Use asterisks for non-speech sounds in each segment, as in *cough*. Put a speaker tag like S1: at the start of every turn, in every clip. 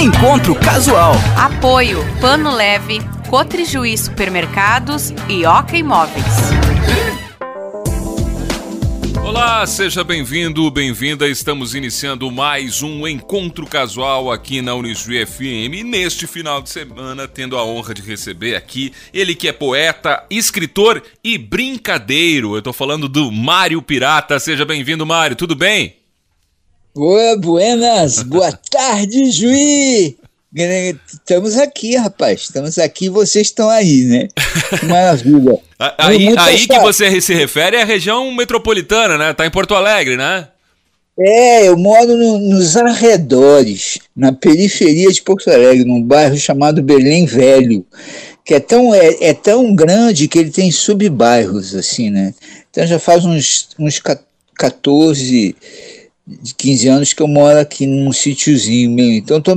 S1: Encontro Casual.
S2: Apoio Pano Leve, Cotrijuí Supermercados e Oca Imóveis.
S3: Olá, seja bem-vindo, bem-vinda. Estamos iniciando mais um encontro casual aqui na Unijuí FM. E neste final de semana, tendo a honra de receber aqui ele que é poeta, escritor e brincadeiro. Eu tô falando do Mário Pirata. Seja bem-vindo, Mário. Tudo bem?
S4: Boa, buenas, boa tarde, Juí! Estamos aqui, rapaz. Estamos aqui vocês estão aí, né? Maravilha. *laughs*
S3: aí aí que você se refere é a região metropolitana, né? Tá em Porto Alegre, né?
S4: É, eu moro no, nos arredores, na periferia de Porto Alegre, num bairro chamado Belém Velho, que é tão, é, é tão grande que ele tem subbairros, assim, né? Então já faz uns, uns 14 de 15 anos que eu moro aqui num sítiozinho meu. Então, tô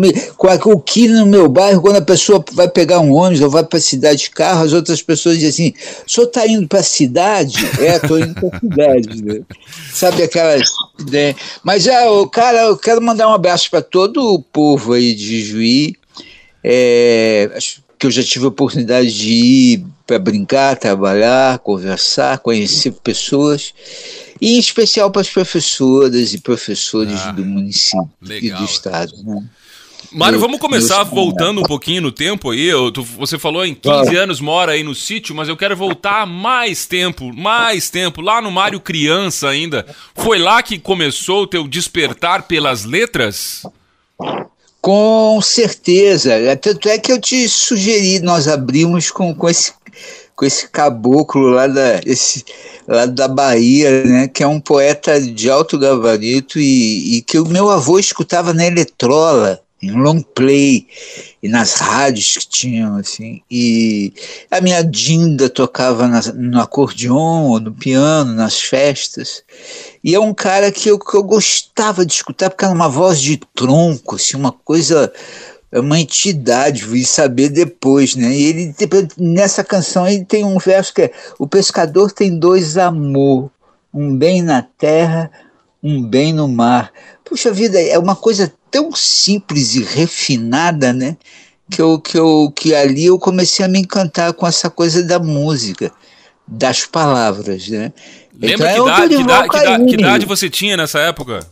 S4: com o que no meu bairro, quando a pessoa vai pegar um ônibus ou vai para a cidade de carro, as outras pessoas dizem assim: o senhor está indo para a cidade? É, estou indo para a cidade. *laughs* Né? Sabe aquelas. Né? Mas, é, cara, eu quero mandar um abraço para todo o povo aí de Juí. É, acho que eu já tive a oportunidade de ir para brincar, trabalhar, conversar, conhecer pessoas e em especial para as professoras e professores ah, do município legal, e do estado. Né?
S3: Mário, vamos começar voltando um pouquinho no tempo aí. Eu, tu, você falou em 15 anos mora aí no sítio, mas eu quero voltar mais tempo, mais tempo, lá no Mário criança ainda. Foi lá que começou o teu despertar pelas letras?
S4: Com certeza. Tanto é que eu te sugeri, nós abrimos com, com esse com esse caboclo lá da, esse, lá da Bahia, né, que é um poeta de alto gabarito e, e que o meu avô escutava na Eletrola, em long play, e nas rádios que tinham, assim, e a minha Dinda tocava na, no acordeon ou no piano, nas festas, e é um cara que eu, que eu gostava de escutar, porque era uma voz de tronco, assim, uma coisa uma entidade, vi saber depois, né? E ele nessa canção ele tem um verso que é: o pescador tem dois amor, um bem na terra, um bem no mar. Puxa vida, é uma coisa tão simples e refinada, né? Que eu, que eu que ali eu comecei a me encantar com essa coisa da música, das palavras, né?
S3: Lembra então, que, é idade, que, idade, que idade você tinha nessa época?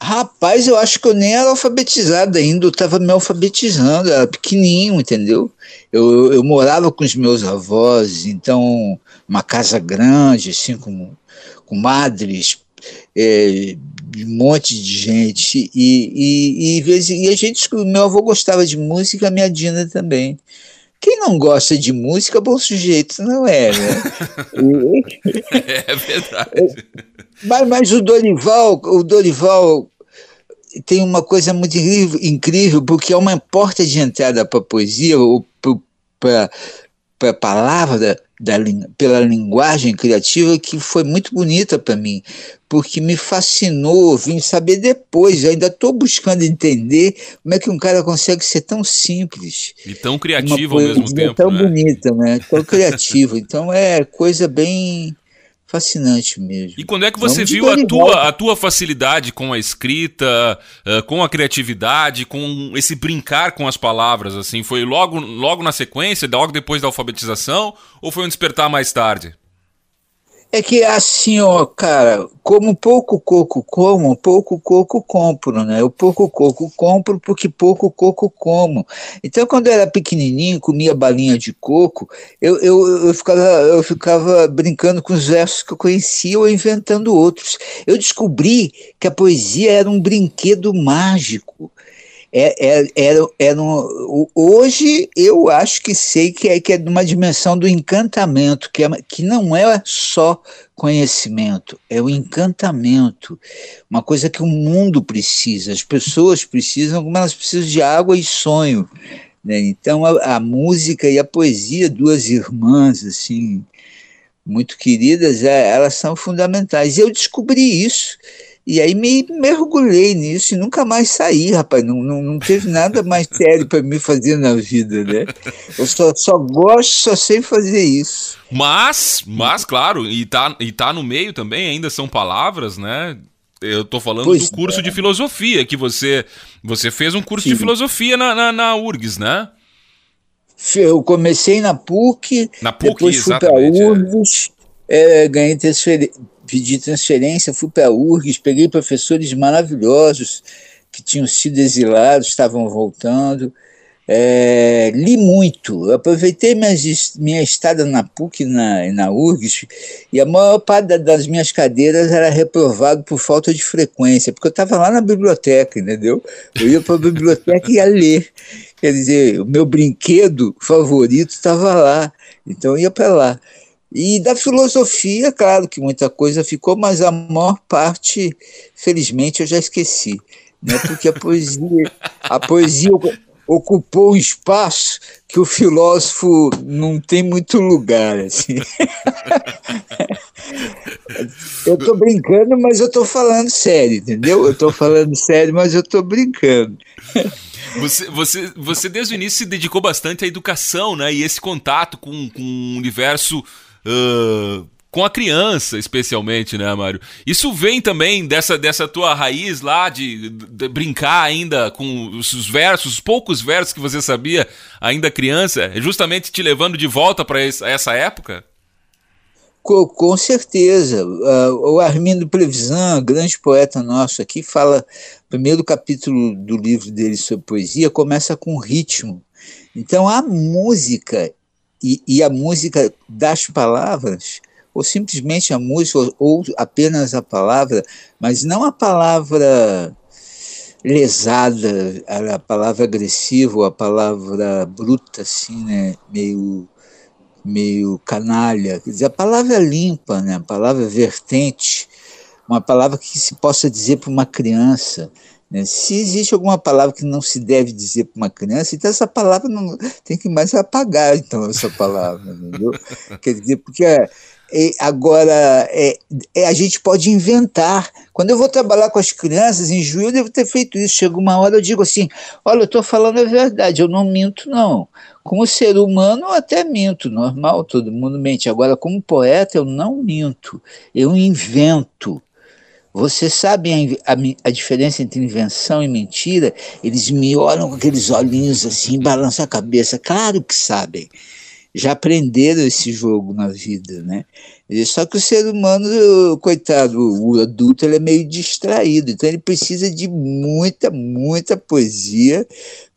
S4: Rapaz, eu acho que eu nem era alfabetizado ainda, eu estava me alfabetizando, era pequenininho, entendeu? Eu, eu morava com os meus avós, então, uma casa grande, assim, com, com madres, é, um monte de gente, e, e, e, e a gente, meu avô gostava de música, minha Dina também. Quem não gosta de música, bom sujeito não é, né? *laughs*
S3: é verdade. *laughs*
S4: Mas, mas o Dorival, o Dorival tem uma coisa muito incrível, porque é uma porta de entrada para a poesia, para a palavra, da, pela linguagem criativa, que foi muito bonita para mim, porque me fascinou, vim saber depois, eu ainda estou buscando entender como é que um cara consegue ser tão simples.
S3: E tão criativo ao mesmo tempo.
S4: Tão
S3: né?
S4: bonita, né? Tão criativo. Então é coisa bem fascinante mesmo.
S3: E quando é que você Vamos viu a tua, a tua facilidade com a escrita, uh, com a criatividade, com esse brincar com as palavras, assim? Foi logo, logo na sequência, logo depois da alfabetização, ou foi um despertar mais tarde?
S4: É que assim, ó, cara, como pouco coco como, pouco coco compro, né? Eu pouco coco compro porque pouco coco como. Então, quando eu era pequenininho, comia balinha de coco, eu, eu, eu, ficava, eu ficava brincando com os versos que eu conhecia ou inventando outros. Eu descobri que a poesia era um brinquedo mágico é, é, era, era um, hoje eu acho que sei que é, que é numa dimensão do encantamento, que, é, que não é só conhecimento, é o encantamento, uma coisa que o mundo precisa, as pessoas precisam, como elas precisam de água e sonho. Né? Então a, a música e a poesia, duas irmãs assim, muito queridas, é, elas são fundamentais. Eu descobri isso e aí me mergulhei nisso e nunca mais saí, rapaz. Não, não, não teve nada mais sério para me fazer na vida, né? Eu só, só gosto, só sei fazer isso.
S3: Mas, mas, claro, e tá, e tá no meio também, ainda são palavras, né? Eu tô falando pois do curso é. de filosofia, que você você fez um curso Sim. de filosofia na, na, na, URGS, né?
S4: Eu comecei na PUC,
S3: na PUC
S4: depois fui para a URGS, é. É, ganhei transfer... pedi transferência, fui para a URGS, peguei professores maravilhosos que tinham sido exilados, estavam voltando. É, li muito, aproveitei minhas, minha estada na PUC e na, na URGS, e a maior parte das minhas cadeiras era reprovado por falta de frequência, porque eu estava lá na biblioteca, entendeu? Eu ia para a biblioteca e ia ler. Quer dizer, o meu brinquedo favorito estava lá, então eu ia para lá. E da filosofia, claro que muita coisa ficou, mas a maior parte, felizmente, eu já esqueci. Né? Porque a poesia, a poesia ocupou um espaço que o filósofo não tem muito lugar. Assim. *laughs* eu estou brincando, mas eu estou falando sério, entendeu? Eu estou falando sério, mas eu estou brincando.
S3: Você, você, você desde o início se dedicou bastante à educação, né? E esse contato com, com o universo uh, com a criança, especialmente, né, Mário? Isso vem também dessa, dessa tua raiz lá de, de, brincar ainda com os versos, os poucos versos que você sabia ainda criança, é justamente te levando de volta para essa época?
S4: Com, com certeza. Uh, o Armindo Previsan, grande poeta nosso aqui, fala, primeiro capítulo do livro dele sobre poesia começa com ritmo. Então a música e, e a música das palavras ou simplesmente a música, ou, ou apenas a palavra, mas não a palavra lesada, a palavra agressiva, a palavra bruta, assim, né, meio, meio canalha, quer dizer, a palavra limpa, né, a palavra vertente, uma palavra que se possa dizer para uma criança? Se existe alguma palavra que não se deve dizer para uma criança, então essa palavra não tem que mais apagar, então, essa palavra, *laughs* entendeu? Quer dizer, porque é, agora, é, é, a gente pode inventar. Quando eu vou trabalhar com as crianças, em julho eu devo ter feito isso. Chega uma hora eu digo assim: olha, eu estou falando a verdade, eu não minto, não. Como ser humano, eu até minto, normal, todo mundo mente. Agora, como poeta, eu não minto, eu invento. Você sabe a, a, a, diferença entre invenção e mentira? Eles me olham com aqueles olhinhos assim, balançam a cabeça. Claro que sabem já aprenderam esse jogo na vida, né? Só que o ser humano, coitado, o adulto, ele é meio distraído, então ele precisa de muita, muita poesia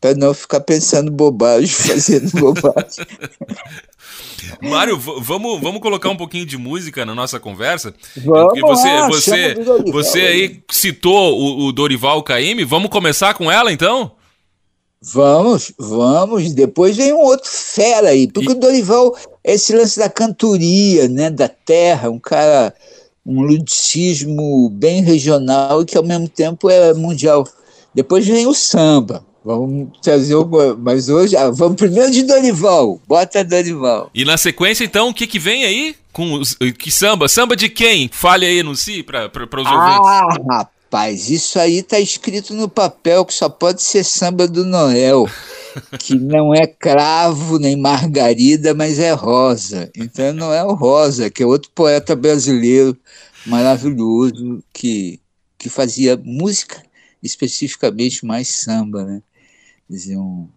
S4: para não ficar pensando bobagem, *laughs* fazendo bobagem. *laughs*
S3: Mário, vamos, vamos colocar um pouquinho de música na nossa conversa? Vamos Porque você, lá, você, você aí citou o, o Dorival Caymmi, vamos começar com ela então?
S4: Vamos, vamos. Depois vem um outro fera aí, porque e... o Dorival, esse lance da cantoria, né, da terra, um cara, um ludicismo bem regional e que ao mesmo tempo é mundial. Depois vem o samba. Vamos trazer uma, mas hoje, ah, vamos primeiro de Dorival. Bota Dorival.
S3: E na sequência, então, o que que vem aí? Com os, que samba? Samba de quem? Fale aí si para os ouvintes.
S4: Ah, rapaz isso aí tá escrito no papel que só pode ser samba do Noel, que não é cravo nem margarida, mas é rosa. Então é o Rosa, que é outro poeta brasileiro maravilhoso que, que fazia música, especificamente mais samba, né? Dizer, um,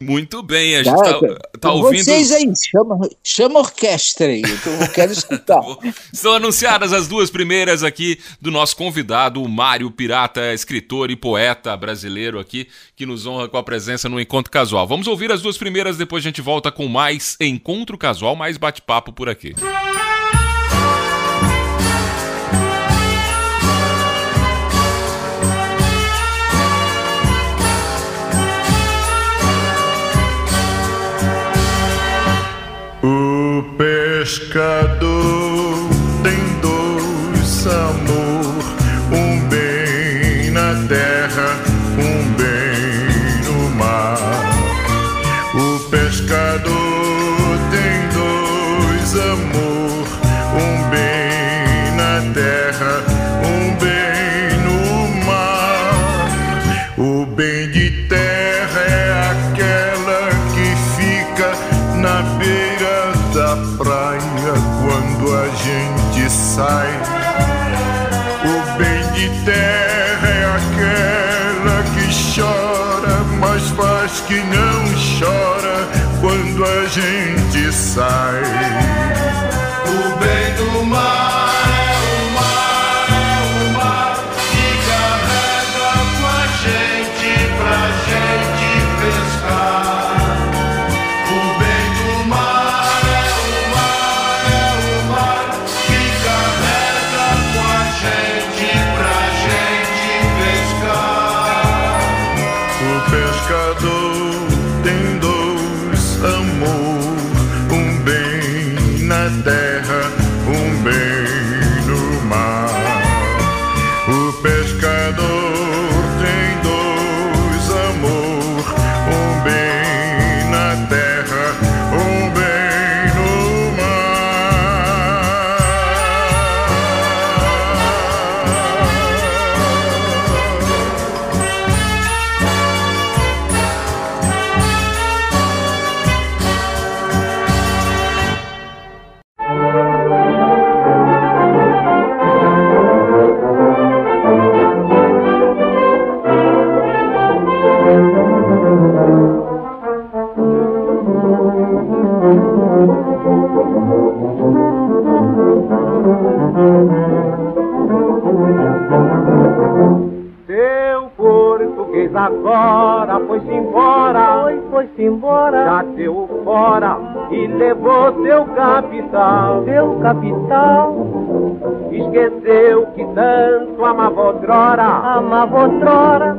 S3: muito bem, a gente tá, tá ouvindo.
S4: Vocês aí, chama, chama a orquestra aí, eu quero escutar. *laughs*
S3: São anunciadas as duas primeiras aqui do nosso convidado, o Mário Pirata, escritor e poeta brasileiro aqui, que nos honra com a presença no Encontro Casual. Vamos ouvir as duas primeiras, depois a gente volta com mais Encontro Casual, mais bate-papo por aqui. Música
S1: pescador tem dois amor, um bem na terra, um bem no mar. O pescador tem dois amor, um bem na terra, sai. O bem de terra é aquela que chora, mas faz que não chora quando a gente sai.
S5: Capital, seu capital. Esqueceu que tanto amava outrora, amava outrora.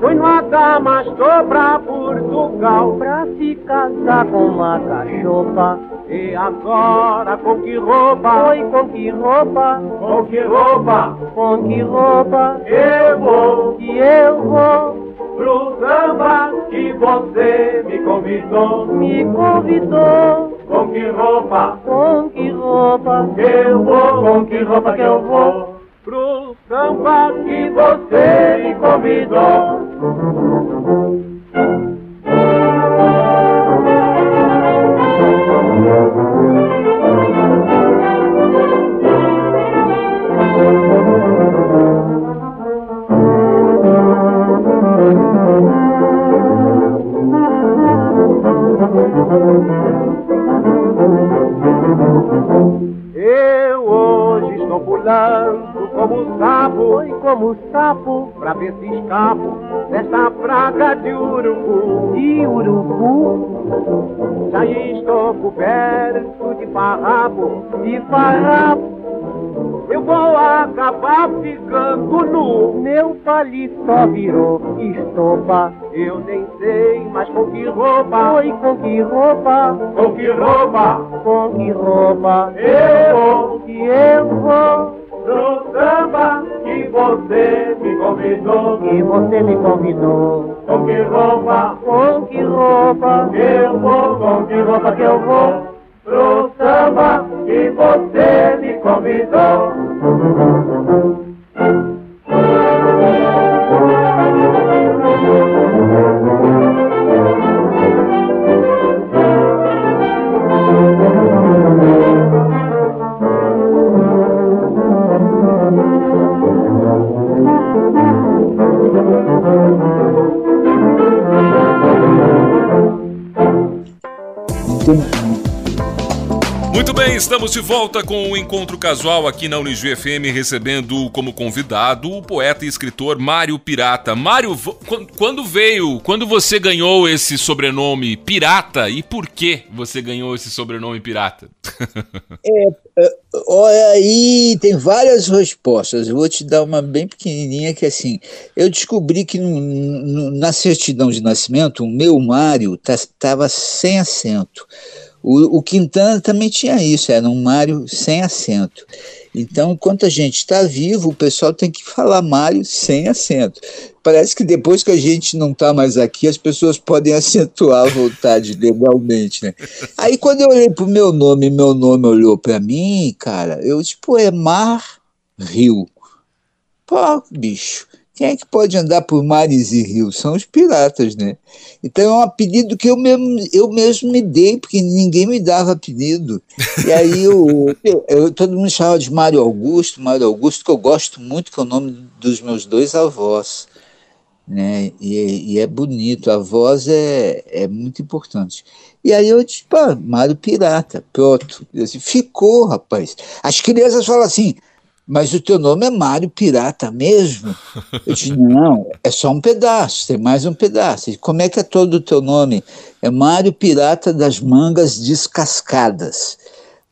S5: Foi no Damastor pra Portugal pra se casar com uma cachorra. E agora com que roupa? Oi, com que roupa? Com que roupa? Com que roupa? Eu vou, que eu vou pro samba que você me convidou. Me convidou. Com que roupa? Com que roupa? Eu vou. Com que roupa que eu vou? Pro samba que você me convidou. Eu hoje estou pulando como sapo e como sapo pra ver se escapo desta praga de urubu. De urubu? Já estou coberto de farrapo, de farrapo eu vou acabar ficando nu. Meu paletó virou estopa. Eu nem sei mais com que roupa. Oi, com que roupa? Com que roupa? Com que roupa? Eu vou, que eu vou. No samba que você me convidou. Que você me convidou. Com que roupa? Com que roupa? Eu vou, com que roupa que eu vou? pro samba que você me convidou.
S3: Muito bem, estamos de volta com o encontro casual aqui na Unijuí FM, recebendo como convidado o poeta e escritor Mário Pirata. Mário, quando veio, quando você ganhou esse sobrenome Pirata e por que você ganhou esse sobrenome Pirata? *laughs*
S4: é, é, olha aí, tem várias respostas. Eu vou te dar uma bem pequenininha que assim, eu descobri que no, no, na certidão de nascimento o meu Mário estava tá, sem acento. O, o Quintana também tinha isso, era um Mário sem acento. Então, enquanto a gente está vivo, o pessoal tem que falar Mário sem acento. Parece que depois que a gente não está mais aqui, as pessoas podem *laughs* acentuar à vontade legalmente, né? Aí quando eu olhei para o meu nome, meu nome olhou para mim, cara, eu tipo, é Mar Rio. Pô, bicho. Quem é que pode andar por mares e rios? São os piratas, né? Então é um apelido que eu mesmo, eu mesmo me dei, porque ninguém me dava apelido. E aí eu, eu, todo mundo chamava de Mário Augusto, Mário Augusto, que eu gosto muito, que é o nome dos meus dois avós. né? E, e, é bonito, a voz é, é muito importante. E aí eu disse, pá, Mário Pirata, pronto. Disse, Ficou, rapaz. As crianças falam assim, mas o teu nome é Mário Pirata mesmo? Eu disse, não, é só um pedaço, tem mais um pedaço. Como é que é todo o teu nome? É Mário Pirata das Mangas Descascadas.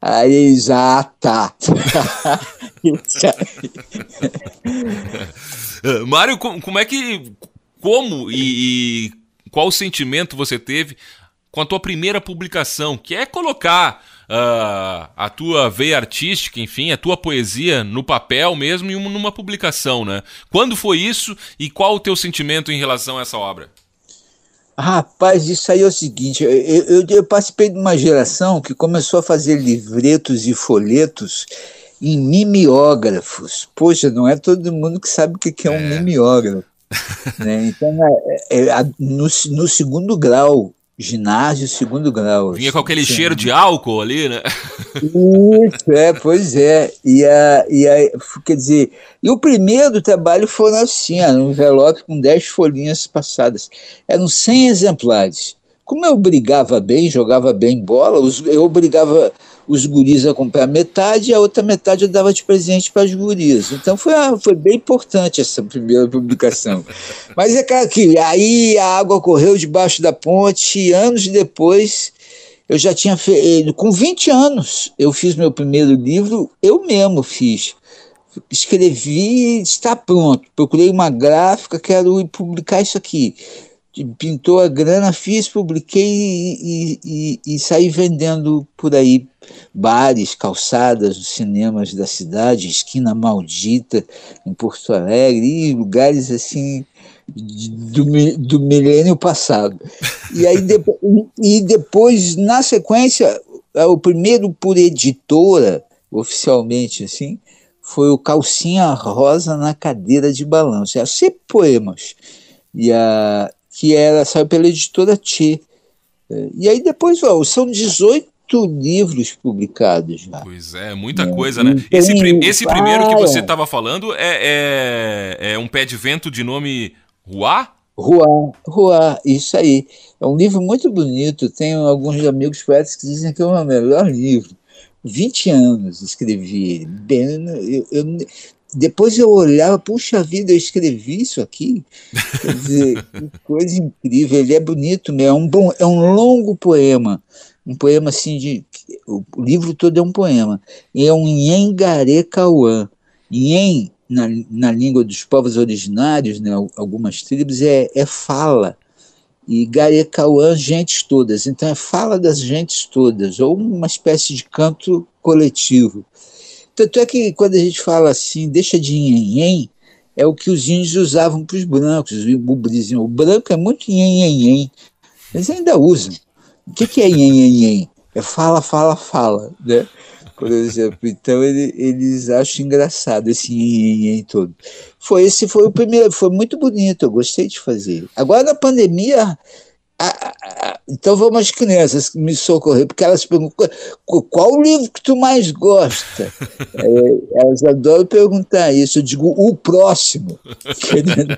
S4: Aí eles, ah, tá. *laughs* *laughs*
S3: Mário, como é que. Como e, e qual sentimento você teve com a tua primeira publicação, que é colocar uh, a tua veia artística, enfim, a tua poesia no papel mesmo e numa publicação, né? Quando foi isso e qual o teu sentimento em relação a essa obra?
S4: Rapaz, isso aí é o seguinte: eu, eu, eu, participei de uma geração que começou a fazer livretos e folhetos em mimeógrafos. Poxa, não é todo mundo que sabe o que é um é. mimeógrafo. né? Então, é, é, no, no segundo grau, ginásio segundo grau.
S3: Vinha com aquele cheiro de álcool ali, né?
S4: Isso, é, pois é. E, a, e a, quer dizer, e o primeiro trabalho foi assim, um envelope com 10 folhinhas passadas. Eram 100 exemplares. Como eu brigava bem, jogava bem bola, eu obrigava os guris a comprar metade e a outra metade eu dava de presente para as gurias. Então foi, foi bem importante essa primeira publicação. Mas é claro que aí a água correu debaixo da ponte e anos depois eu já tinha feito, com 20 anos eu fiz meu primeiro livro, eu mesmo fiz. Escrevi, está pronto. Procurei uma gráfica, quero publicar isso aqui pintou a grana, fiz, publiquei e, e, e, saí vendendo por aí bares, calçadas, cinemas da cidade, esquina maldita em Porto Alegre e lugares assim do, do milênio passado. E aí depois, *laughs* e depois na sequência o primeiro por editora oficialmente assim foi o Calcinha Rosa na cadeira de balanço. É sempre poemas. E a, que era, saiu pela editora T. É, e aí depois, ó, são 18 livros publicados já.
S3: Pois é, muita é, coisa, né? Esse, esse primeiro que você estava falando é, é, é, um pé de vento de nome Ruá?
S4: Ruá, Ruá, isso aí. É um livro muito bonito. Tenho alguns amigos poetas que dizem que é o meu melhor livro. 20 anos escrevi ele. Bem, eu, eu, depois eu olhava, puxa vida, eu escrevi isso aqui. Quer dizer, *laughs* que coisa incrível. Ele é bonito mesmo. É um, bom, é um longo poema. Um poema assim de. O livro todo é um poema. E é um Nhengare Cauã. Nhen, na, na língua dos povos originários, né, algumas tribos, é, é fala. E Garecauã, gentes todas. Então é fala das gentes todas, ou uma espécie de canto coletivo. Tanto é que quando a gente fala assim, deixa de nhen, é o que os índios usavam para os brancos, o bubrizinho. O branco é muito nhen, eles ainda usam. O que, que é nhen? É fala, fala, fala, né? Por exemplo, então ele, eles acham engraçado esse nhen todo. Foi esse foi o primeiro, foi muito bonito, eu gostei de fazer. Agora na pandemia então vamos às crianças me socorrer, porque elas perguntam qual livro que tu mais gosta? *laughs* é, elas adoram perguntar isso. Eu digo o próximo.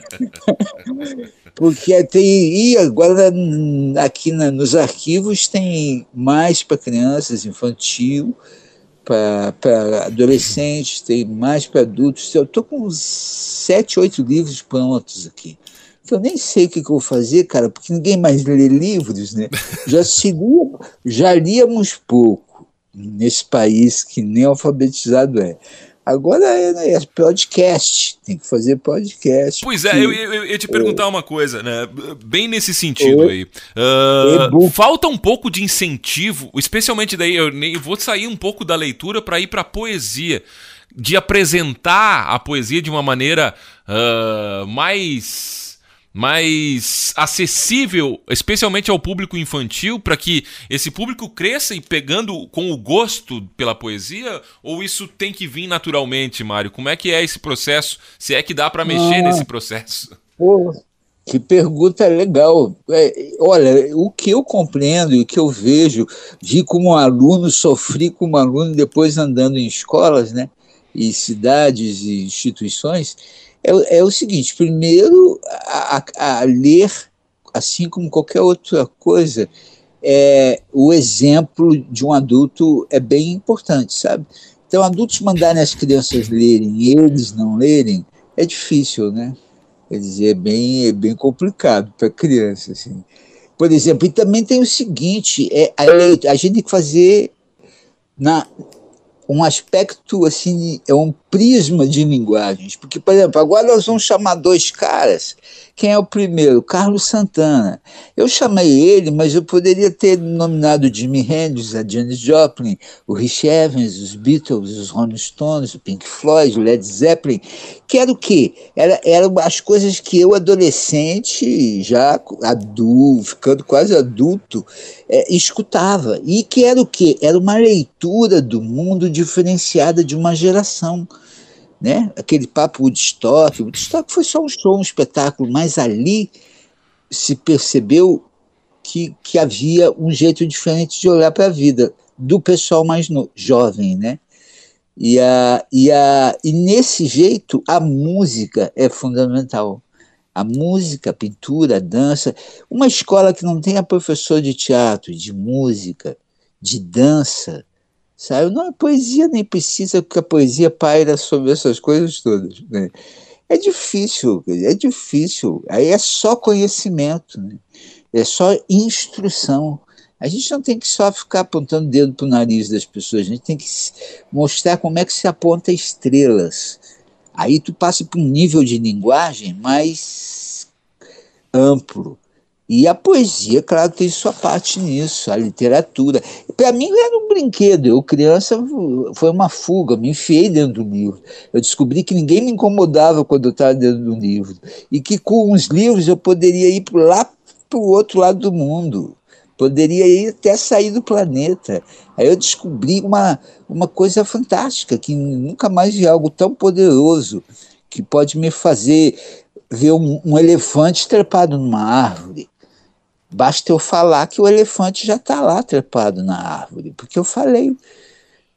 S4: *laughs* porque tem. E agora aqui na, nos arquivos tem mais para crianças, infantil, para adolescentes, tem mais para adultos. Eu estou com sete, oito livros prontos aqui que eu nem sei o que, que eu vou fazer, cara, porque ninguém mais lê livros, né? *laughs* Já, se lia, já líamos pouco nesse país que nem alfabetizado é. Agora é, né, é, podcast, tem que fazer podcast.
S3: Pois é, eu, eu, eu ia te perguntar é, uma coisa, né? Bem nesse sentido aí. Uh, falta um pouco de incentivo, especialmente daí, eu, eu vou sair um pouco da leitura para ir para poesia, de apresentar a poesia de uma maneira uh, mais mais acessível, especialmente ao público infantil, para que esse público cresça e pegando com o gosto pela poesia? Ou isso tem que vir naturalmente, Mário? Como é que é esse processo? Se é que dá para mexer ah, nesse processo?
S4: Pô, que pergunta legal. É, olha, o que eu compreendo e o que eu vejo, vi como aluno, sofri como aluno depois andando em escolas, né? E cidades e instituições é, é o seguinte: primeiro, a, a, a ler, assim como qualquer outra coisa, é, o exemplo de um adulto é bem importante, sabe? Então, adultos mandarem as crianças lerem e eles não lerem é difícil, né? Quer dizer, é bem, é bem complicado para criança, assim. Por exemplo, e também tem o seguinte, é, a, a gente tem que fazer na, um aspecto assim, é um prisma de linguagens. Porque, por exemplo, agora nós vamos chamar dois caras. Quem é o primeiro? Carlos Santana. Eu chamei ele, mas eu poderia ter nominado Jimi Hendrix, a Janis Joplin, o Rich Evans, os Beatles, os Rolling Stones, o Pink Floyd, o Led Zeppelin, que era o quê? Era, eram as coisas que eu, adolescente, já adulto, ficando quase adulto, é, escutava. E que era o quê? Era uma leitura do mundo diferenciada de uma geração né? Aquele papo Woodstock, Woodstock foi só um show, um espetáculo, mas ali se percebeu que, que havia um jeito diferente de olhar para a vida do pessoal mais no, jovem, né? E, a, e, a, e nesse jeito a música é fundamental. A música, a pintura, a dança. Uma escola que não tenha professor de teatro, de música, de dança, Sabe? Não, a poesia nem precisa, porque a poesia paira sobre essas coisas todas. Né? É difícil, é difícil. Aí é só conhecimento, né? é só instrução. A gente não tem que só ficar apontando o dedo para o nariz das pessoas, a gente tem que mostrar como é que se aponta estrelas. Aí tu passa para um nível de linguagem mais amplo. E a poesia, claro, tem sua parte nisso, a literatura. Para mim era um brinquedo. Eu, criança, foi uma fuga, me enfiei dentro do livro. Eu descobri que ninguém me incomodava quando eu estava dentro do livro. E que com os livros eu poderia ir lá para o outro lado do mundo. Poderia ir até sair do planeta. Aí eu descobri uma, uma coisa fantástica, que nunca mais vi algo tão poderoso, que pode me fazer ver um, um elefante trepado numa árvore Basta eu falar que o elefante já está lá trepado na árvore, porque eu falei.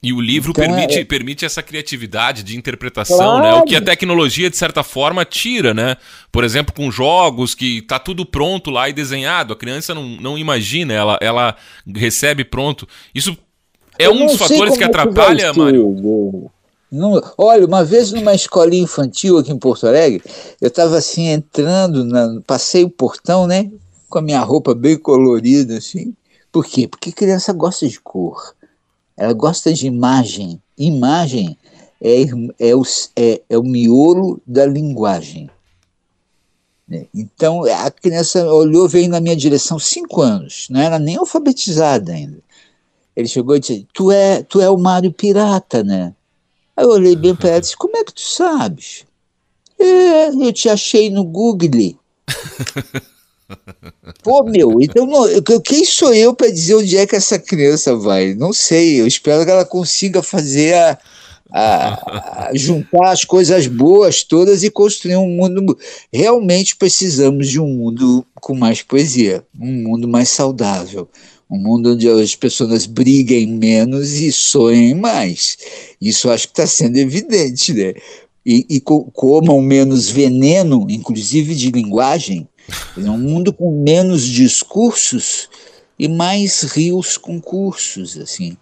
S3: E o livro então, permite, é... permite essa criatividade de interpretação, claro. né? O que a tecnologia, de certa forma, tira, né? Por exemplo, com jogos que tá tudo pronto lá e desenhado. A criança não, não imagina, ela, ela recebe pronto. Isso é eu um dos fatores que atrapalha, Mário.
S4: Não, olha, uma vez numa escolinha infantil aqui em Porto Alegre, eu estava assim entrando, na, passei o portão, né? Com a minha roupa bem colorida, assim. Por quê? Porque criança gosta de cor. Ela gosta de imagem. Imagem é, é, o, é, é o miolo da linguagem. Né? Então, a criança olhou, veio na minha direção, cinco anos, não era nem alfabetizada ainda. Ele chegou e disse: Tu é, tu é o Mário Pirata, né? Aí eu olhei bem para ela e disse: Como é que tu sabes? É, eu te achei no Google. *laughs* Pô, meu, então não, quem sou eu para dizer onde é que essa criança vai? Não sei, eu espero que ela consiga fazer a, a, a, juntar as coisas boas todas e construir um mundo. Realmente precisamos de um mundo com mais poesia, um mundo mais saudável, um mundo onde as pessoas briguem menos e sonhem mais. Isso acho que está sendo evidente, né? E, e comam menos veneno, inclusive de linguagem, é um mundo com menos discursos e mais rios com cursos, assim.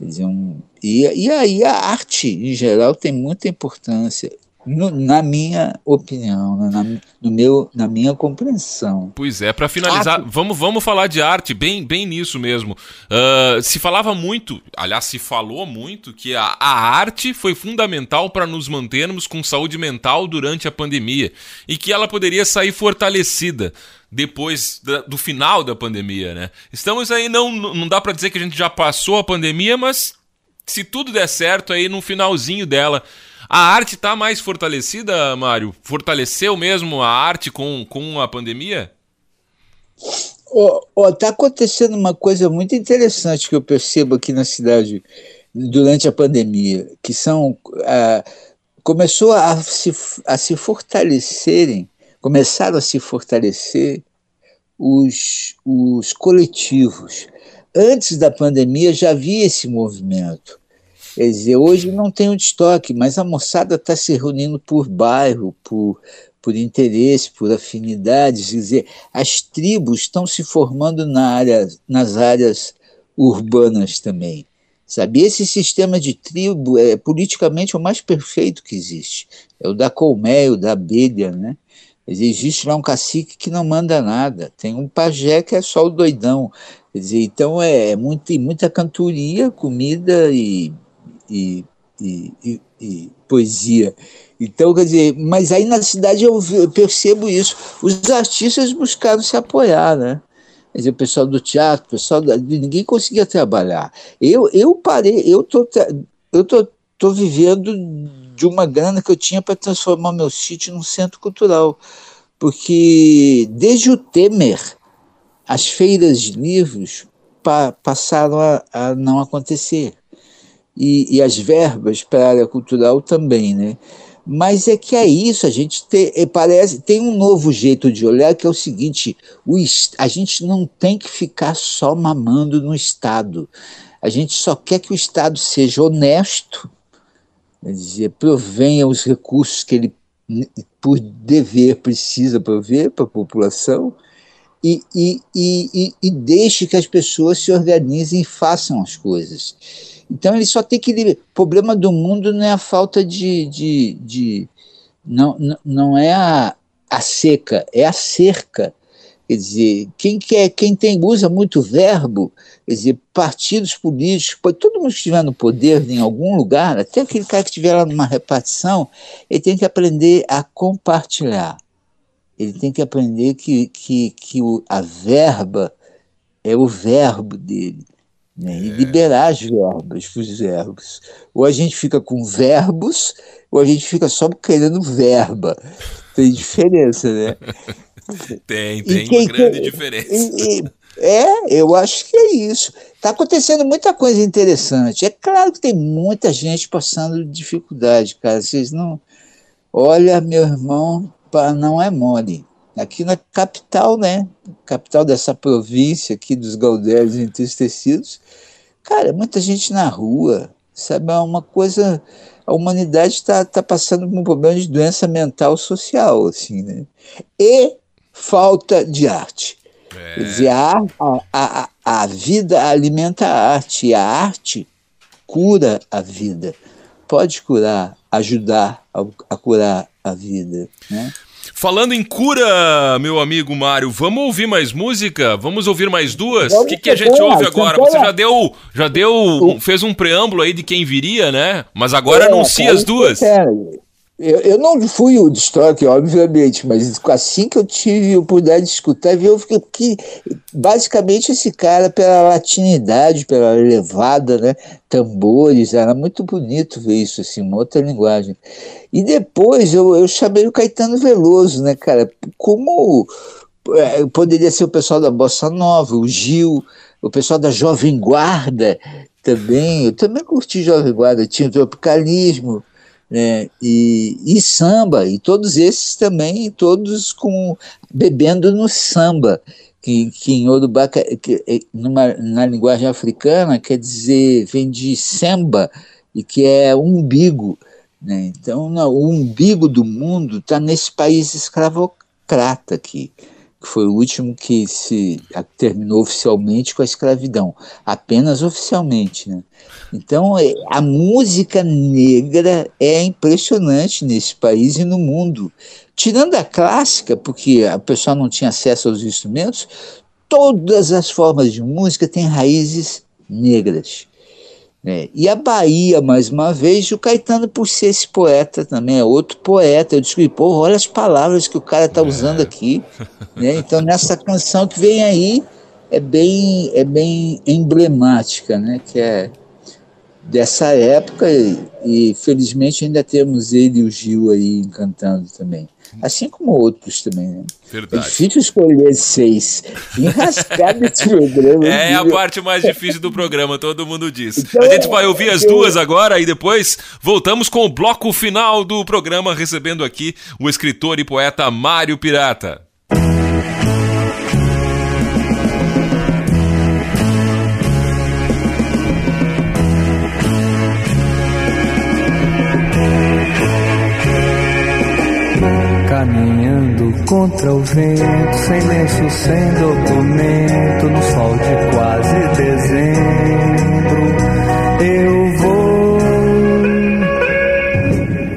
S4: Dizer, um, e, e aí a arte, em geral, tem muita importância no, na minha opinião, né, na, no meu, na minha compreensão.
S3: Pois é, para finalizar, arte... vamos, vamos falar de arte, bem, bem nisso mesmo. Uh, se falava muito, aliás, se falou muito, que a, a arte foi fundamental para nos mantermos com saúde mental durante a pandemia e que ela poderia sair fortalecida depois da, do final da pandemia, né? Estamos aí, não, não dá para dizer que a gente já passou a pandemia, mas se tudo der certo aí no finalzinho dela a arte está mais fortalecida, Mário? Fortaleceu mesmo a arte com, com a pandemia?
S4: Está acontecendo uma coisa muito interessante que eu percebo aqui na cidade durante a pandemia, que são ah, começou a se, a se fortalecerem, começaram a se fortalecer os, os coletivos. Antes da pandemia já havia esse movimento Quer dizer, hoje não tem um estoque, mas a moçada está se reunindo por bairro, por, por interesse, por afinidades. Quer dizer, as tribos estão se formando na área, nas áreas urbanas também. Sabe? Esse sistema de tribo é politicamente o mais perfeito que existe. É o da colmeia, o da abelha, né? Existe lá um cacique que não manda nada, tem um pajé que é só o doidão. Quer dizer, então é, é muito, muita cantoria, comida e, e, e, e, poesia. Então, quer dizer, mas aí na cidade eu percebo isso. Os artistas buscaram se apoiar, né? Quer dizer, o pessoal do teatro, o pessoal da, ninguém conseguia trabalhar. Eu, eu parei, eu tô, eu tô, tô vivendo de uma grana que eu tinha para transformar meu sítio num centro cultural. Porque desde o Temer, as feiras de livros pa passaram a, a, não acontecer. E, e as verbas para a área cultural também, né? Mas é que é isso, a gente tem, é, parece, tem um novo jeito de olhar que é o seguinte: o, a gente não tem que ficar só mamando no Estado. A gente só quer que o Estado seja honesto, quer dizer, provenha os recursos que ele, por dever, precisa prover para a população e, e, e, e, deixe que as pessoas se organizem e façam as coisas. Então ele só tem que. O problema do mundo não é a falta de. de, de não, não é a, a seca, é a cerca. Quer dizer, quem, quer, quem tem, usa muito verbo, quer dizer, partidos políticos, todo mundo que estiver no poder em algum lugar, até aquele cara que estiver lá numa repartição, ele tem que aprender a compartilhar. Ele tem que aprender que, que, que o, a verba é o verbo dele né? e é. liberar as verbas os verbos. Ou a gente fica com verbos, ou a gente fica só querendo verba. Tem diferença, né? *laughs*
S3: tem, tem quem, uma grande diferença.
S4: E, e, é, eu acho que é isso. Está acontecendo muita coisa interessante. É claro que tem muita gente passando dificuldade, cara. Vocês não. Olha, meu irmão, não é mole aqui na capital, né? Capital dessa província aqui dos Gaudérios entristecidos. Cara, muita gente na rua, sabe? É uma coisa. A humanidade está tá passando por um problema de doença mental social, assim, né? E falta de arte. É. Quer dizer, a, a, a, a vida alimenta a arte, e a arte cura a vida. Pode curar, ajudar a, a curar a vida, né?
S3: Falando em cura, meu amigo Mário, vamos ouvir mais música? Vamos ouvir mais duas? O que, que a gente ouve agora? Você já deu, já deu, fez um preâmbulo aí de quem viria, né? Mas agora é, anuncia as duas.
S4: Eu, eu não fui o Stock, obviamente, mas assim que eu tive a oportunidade de escutar, eu fiquei que basicamente esse cara, pela latinidade, pela levada, né, tambores, era muito bonito ver isso, assim, uma outra linguagem. E depois eu, eu chamei o Caetano Veloso, né, cara, como é, poderia ser o pessoal da Bossa Nova, o Gil, o pessoal da Jovem Guarda também, eu também curti Jovem Guarda, tinha o Tropicalismo, né, e, e, samba, e todos esses também, todos com bebendo no samba, que, que em Urubá, que, numa, na linguagem africana, quer dizer, vem de samba, e que é umbigo. Né? Então, o umbigo do mundo está nesse país escravocrata aqui que foi o último que se terminou oficialmente com a escravidão, apenas oficialmente. Né? Então, é, a música negra é impressionante nesse país e no mundo. Tirando a clássica, porque a pessoa não tinha acesso aos instrumentos, todas as formas de música têm raízes negras. É, e a Bahia, mais uma vez, o Caetano, por ser esse poeta também, é outro poeta. Eu descobri, pô, olha as palavras que o cara está usando é. aqui. *laughs* Né? Então, nessa canção que vem aí, é bem, é bem emblemática, né? que é dessa época, e, e felizmente ainda temos ele e o Gil aí cantando também assim como outros também. Né?
S3: Verdade.
S4: É difícil escolher seis. Enrascado esse programa.
S3: É a parte mais difícil do programa, todo mundo diz. Então, a gente vai ouvir as duas agora e depois voltamos com o bloco final do programa, recebendo aqui o escritor e poeta Mário Pirata.
S6: Contra o vento, sem lenço, sem documento, no sol de quase dezembro, eu vou.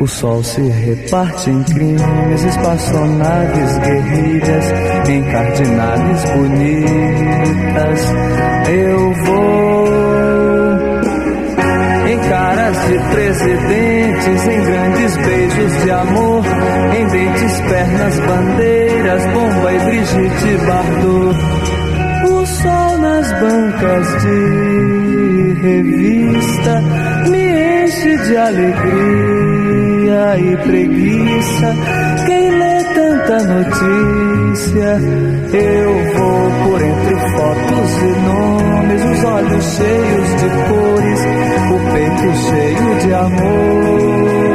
S6: O sol se reparte em crimes, espaçonaves, guerrilhas, em cardinales bonitas, eu vou caras de presidentes, em grandes beijos de amor, em pernas, bandeiras, bomba e Brigitte Bardot. O sol nas bancas de revista me enche de alegria e preguiça. Quem lê tanta notícia, eu vou por entre fotos e nomes, os olhos cheios de cores o peito cheio de amores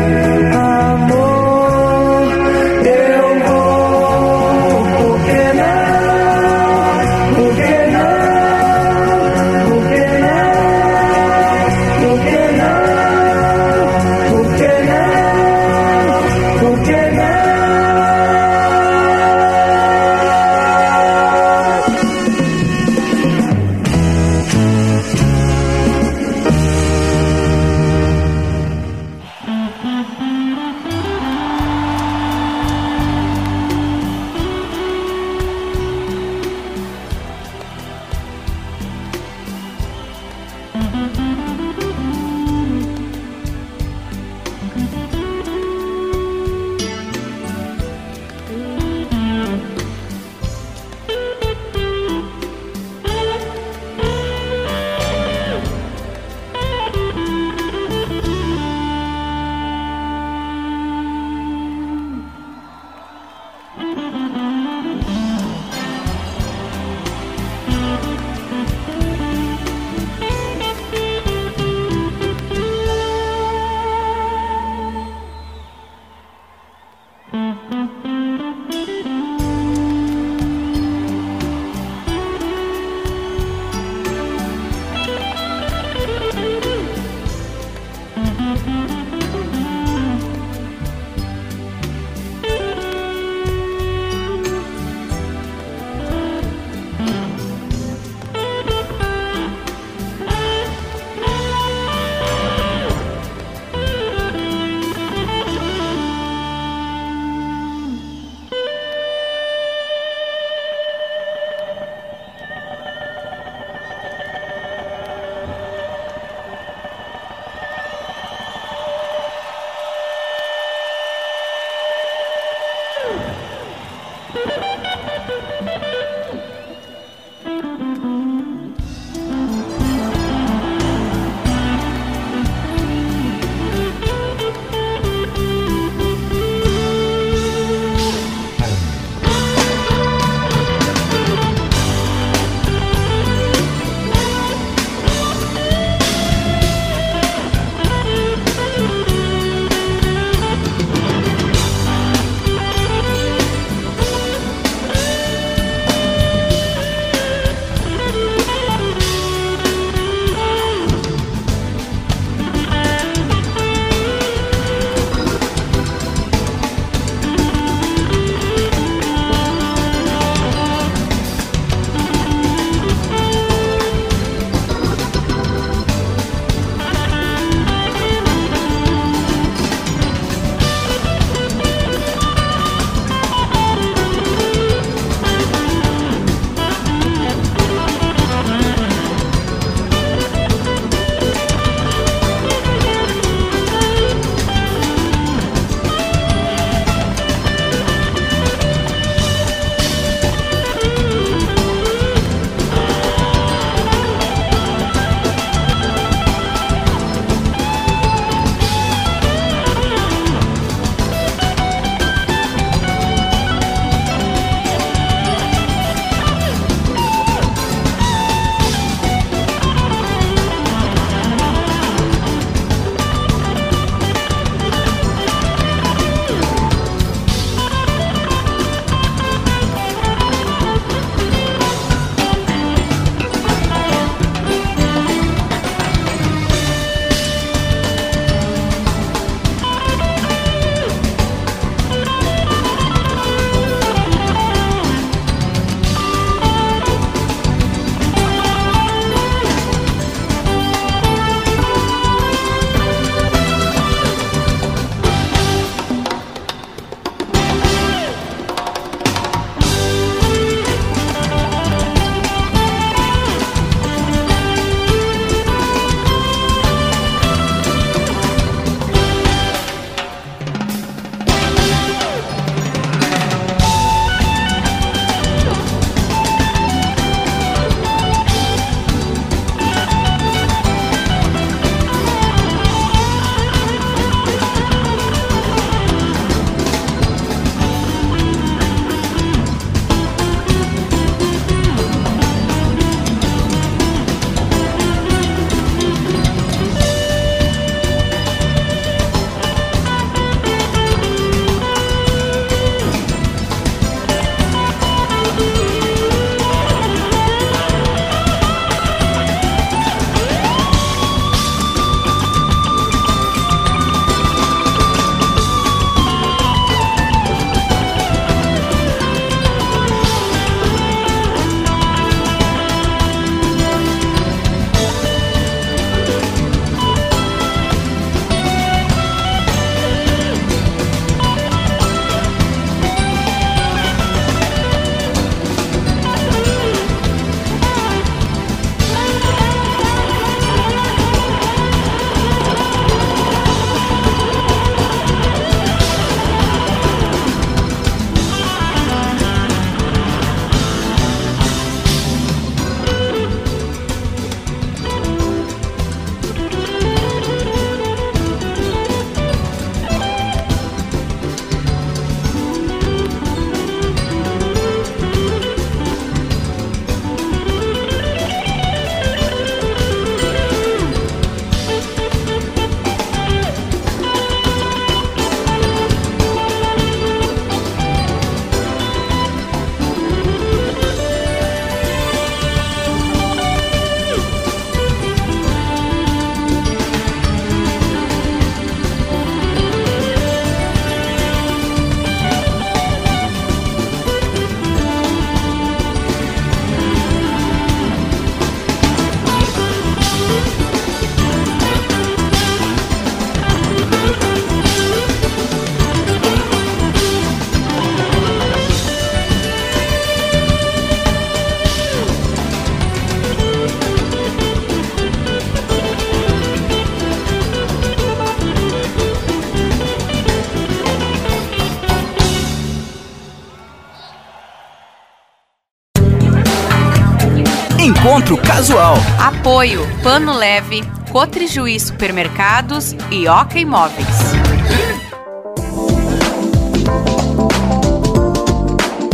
S7: Encontro Casual.
S2: Apoio Pano Leve, Cotrijuí Supermercados e Oca Imóveis.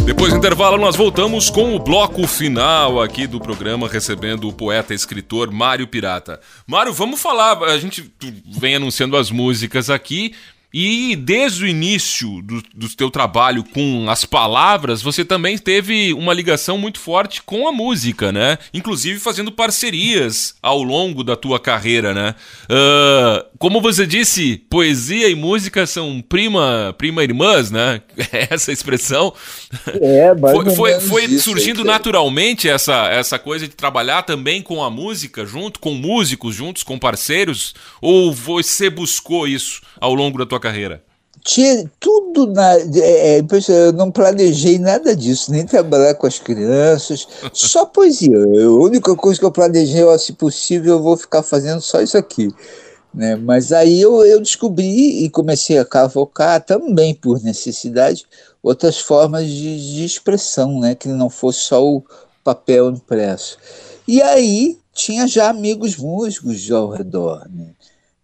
S3: Depois do intervalo, nós voltamos com o bloco final aqui do programa, recebendo o poeta e escritor Mário Pirata. Mário, vamos falar. A gente vem anunciando as músicas aqui, e desde o início do, do teu trabalho com as palavras, você também teve uma ligação muito forte com a música, né? Inclusive fazendo parcerias ao longo da tua carreira, né? Uh, como você disse, poesia e música são prima, prima irmãs, né? *laughs* Essa expressão.
S4: É,
S3: foi, foi, foi surgindo aí, naturalmente essa, essa coisa de trabalhar também com a música junto, com músicos juntos, com parceiros? Ou você buscou isso ao longo da tua carreira?
S4: Tinha tudo na. É, é eu não planejei nada disso, nem trabalhar com as crianças, *laughs* só poesia. A única coisa que eu planejei, ó, se possível, eu vou ficar fazendo só isso aqui. Né? Mas aí eu, eu descobri e comecei a cavocar também por necessidade outras formas de, de expressão, né? que não fosse só o papel impresso. E aí tinha já amigos músicos ao redor. Né?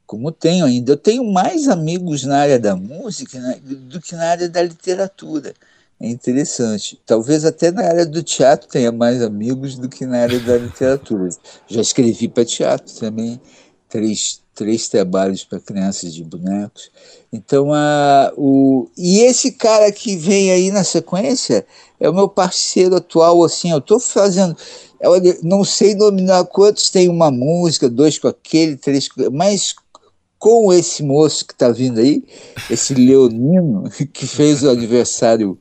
S4: Como tenho ainda. Eu tenho mais amigos na área da música né, do que na área da literatura. É interessante. Talvez até na área do teatro tenha mais amigos do que na área da literatura. Já escrevi para teatro também, três, três trabalhos para crianças de bonecos. Então, a, o, e esse cara que vem aí na sequência é o meu parceiro atual. Assim, eu estou fazendo. Não sei nominar quantos tem uma música, dois com aquele, três com. Mas com esse moço que está vindo aí, esse Leonino, *laughs* que fez o aniversário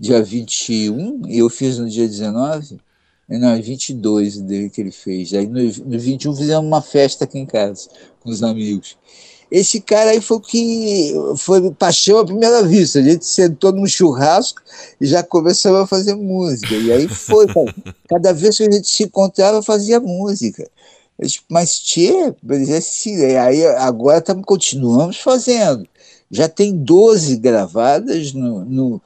S4: dia 21, e eu fiz no dia 19, não, 22 dele que ele fez. Aí no, no 21 fizemos uma festa aqui em casa, com os amigos. Esse cara aí foi que foi paixão à primeira vista. A gente sentou num churrasco e já começamos a fazer música. E aí foi, *laughs* cada vez que a gente se encontrava, fazia música. Mas, tchê, assim, aí agora continuamos fazendo. Já tem 12 gravadas no. no,